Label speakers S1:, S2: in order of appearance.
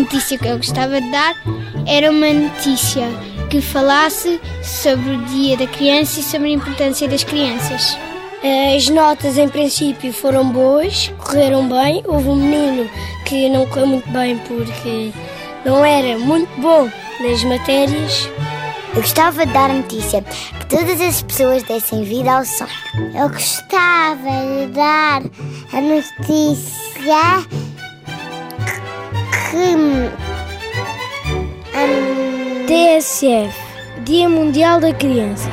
S1: notícia que eu gostava de dar era uma notícia que falasse sobre o Dia da Criança e sobre a importância das crianças.
S2: As notas, em princípio, foram boas, correram bem. Houve um menino que não correu muito bem porque não era muito bom nas matérias.
S3: Eu gostava de dar a notícia que todas as pessoas dessem vida ao sonho. Eu gostava de dar a notícia.
S2: TSF Dia Mundial da Criança.